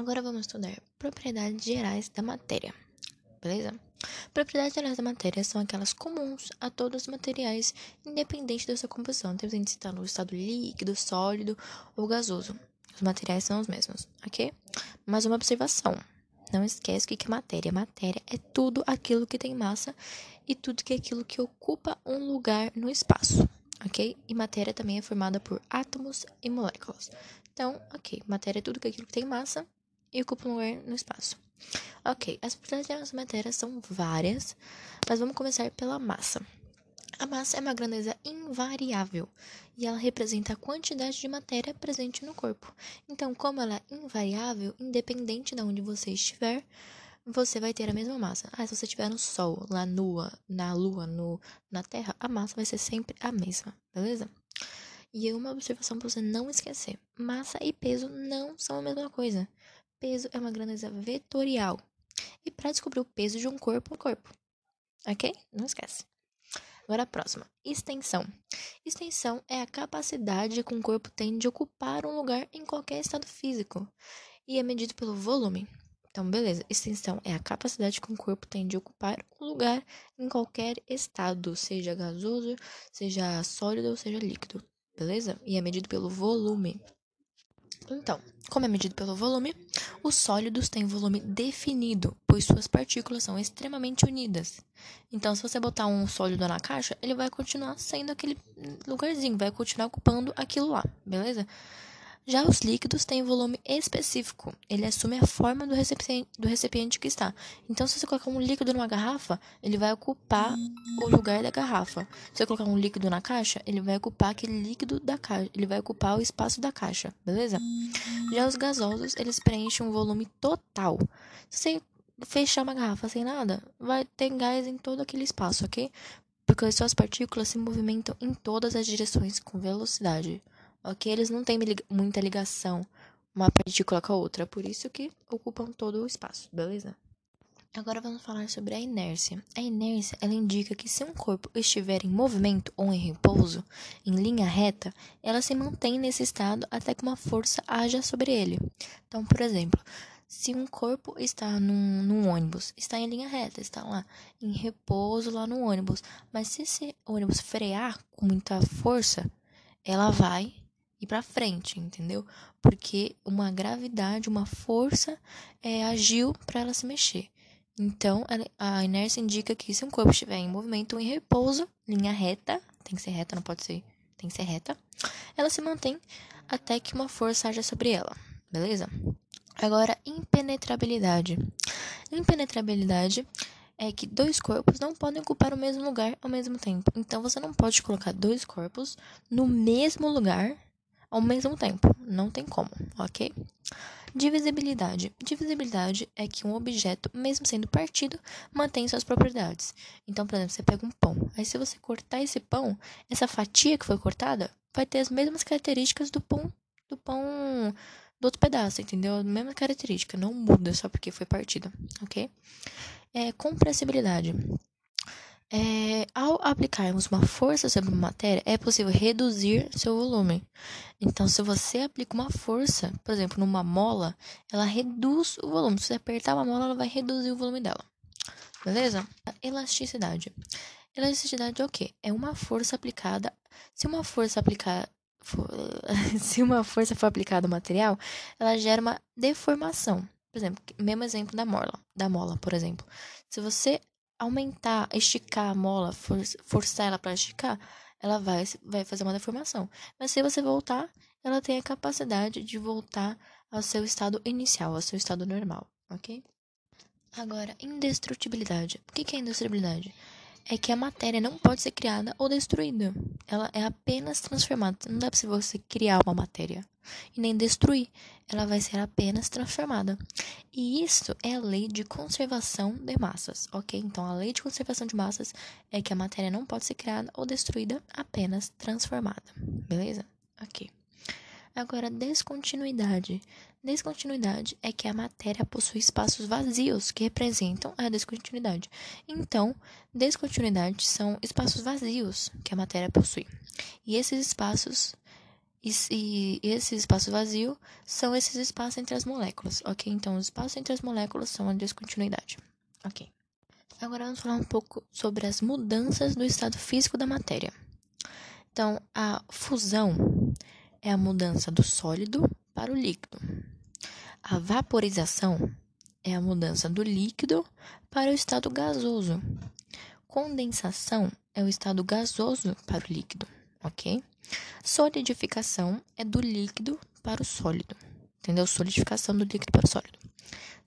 Agora vamos estudar propriedades gerais da matéria, beleza? Propriedades gerais da matéria são aquelas comuns a todos os materiais, independente da sua composição, devendo estar no estado líquido, sólido ou gasoso. Os materiais são os mesmos, ok? Mas uma observação: não esquece o que é matéria. Matéria é tudo aquilo que tem massa e tudo que é aquilo que ocupa um lugar no espaço, ok? E matéria também é formada por átomos e moléculas. Então, ok, matéria é tudo aquilo que tem massa e ocupa um lugar no espaço. Ok, as propriedades da matéria são várias, mas vamos começar pela massa. A massa é uma grandeza invariável e ela representa a quantidade de matéria presente no corpo. Então, como ela é invariável, independente de onde você estiver, você vai ter a mesma massa. Ah, se você estiver no Sol, lá nua, na Lua, no, na Terra, a massa vai ser sempre a mesma, beleza? E uma observação para você não esquecer: massa e peso não são a mesma coisa. Peso é uma grandeza vetorial. E para descobrir o peso de um corpo, um corpo. Ok? Não esquece. Agora a próxima. Extensão. Extensão é a capacidade que um corpo tem de ocupar um lugar em qualquer estado físico. E é medido pelo volume. Então, beleza. Extensão é a capacidade que um corpo tem de ocupar um lugar em qualquer estado, seja gasoso, seja sólido ou seja líquido. Beleza? E é medido pelo volume. Então, como é medido pelo volume, os sólidos têm volume definido, pois suas partículas são extremamente unidas. Então, se você botar um sólido na caixa, ele vai continuar sendo aquele lugarzinho, vai continuar ocupando aquilo lá, beleza? Já os líquidos têm volume específico, ele assume a forma do recipiente, do recipiente que está. Então, se você colocar um líquido numa garrafa, ele vai ocupar o lugar da garrafa. Se você colocar um líquido na caixa, ele vai ocupar aquele líquido da caixa, ele vai ocupar o espaço da caixa, beleza? Já os gasosos, eles preenchem um volume total. Se você fechar uma garrafa sem nada, vai ter gás em todo aquele espaço, ok? Porque suas partículas se movimentam em todas as direções com velocidade ok? Eles não têm muita ligação uma partícula com a outra, por isso que ocupam todo o espaço, beleza? Agora vamos falar sobre a inércia. A inércia, ela indica que se um corpo estiver em movimento ou em repouso, em linha reta, ela se mantém nesse estado até que uma força haja sobre ele. Então, por exemplo, se um corpo está num, num ônibus, está em linha reta, está lá em repouso lá no ônibus, mas se esse ônibus frear com muita força, ela vai ir para frente, entendeu? Porque uma gravidade, uma força é, agiu para ela se mexer. Então, a inércia indica que se um corpo estiver em movimento ou em repouso, linha reta, tem que ser reta, não pode ser, tem que ser reta, ela se mantém até que uma força haja sobre ela, beleza? Agora, impenetrabilidade. Impenetrabilidade é que dois corpos não podem ocupar o mesmo lugar ao mesmo tempo. Então, você não pode colocar dois corpos no mesmo lugar ao mesmo tempo. Não tem como, ok? Divisibilidade. Divisibilidade é que um objeto, mesmo sendo partido, mantém suas propriedades. Então, por exemplo, você pega um pão. Aí, se você cortar esse pão, essa fatia que foi cortada vai ter as mesmas características do pão do pão do outro pedaço, entendeu? A mesma característica, não muda só porque foi partida, ok? É, compressibilidade. É, ao aplicarmos uma força sobre uma matéria, é possível reduzir seu volume. Então, se você aplica uma força, por exemplo, numa mola, ela reduz o volume. Se você apertar uma mola, ela vai reduzir o volume dela. Beleza? Elasticidade. Elasticidade é o quê? É uma força aplicada. Se uma força aplicada. For, se uma força for aplicada ao material, ela gera uma deformação. Por exemplo, mesmo exemplo da mola, da mola, por exemplo. Se você aumentar, esticar a mola, for, forçar ela para esticar, ela vai, vai fazer uma deformação. Mas se você voltar, ela tem a capacidade de voltar ao seu estado inicial, ao seu estado normal, ok? Agora, indestrutibilidade. O que é indestrutibilidade? É que a matéria não pode ser criada ou destruída. Ela é apenas transformada. Não dá para você criar uma matéria e nem destruir. Ela vai ser apenas transformada. E isso é a lei de conservação de massas, ok? Então, a lei de conservação de massas é que a matéria não pode ser criada ou destruída, apenas transformada. Beleza? Ok. Agora, descontinuidade. Descontinuidade é que a matéria possui espaços vazios que representam a descontinuidade. Então, descontinuidade são espaços vazios que a matéria possui. E esses espaços E, e esse espaço vazio são esses espaços entre as moléculas, ok? Então, os espaços entre as moléculas são a descontinuidade, ok? Agora vamos falar um pouco sobre as mudanças do estado físico da matéria. Então, a fusão é a mudança do sólido para o líquido. A vaporização é a mudança do líquido para o estado gasoso. Condensação é o estado gasoso para o líquido, ok? Solidificação é do líquido para o sólido, entendeu? Solidificação do líquido para o sólido.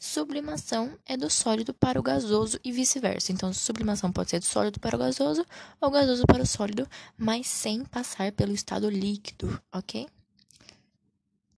Sublimação é do sólido para o gasoso e vice-versa. Então, sublimação pode ser do sólido para o gasoso ou gasoso para o sólido, mas sem passar pelo estado líquido, ok?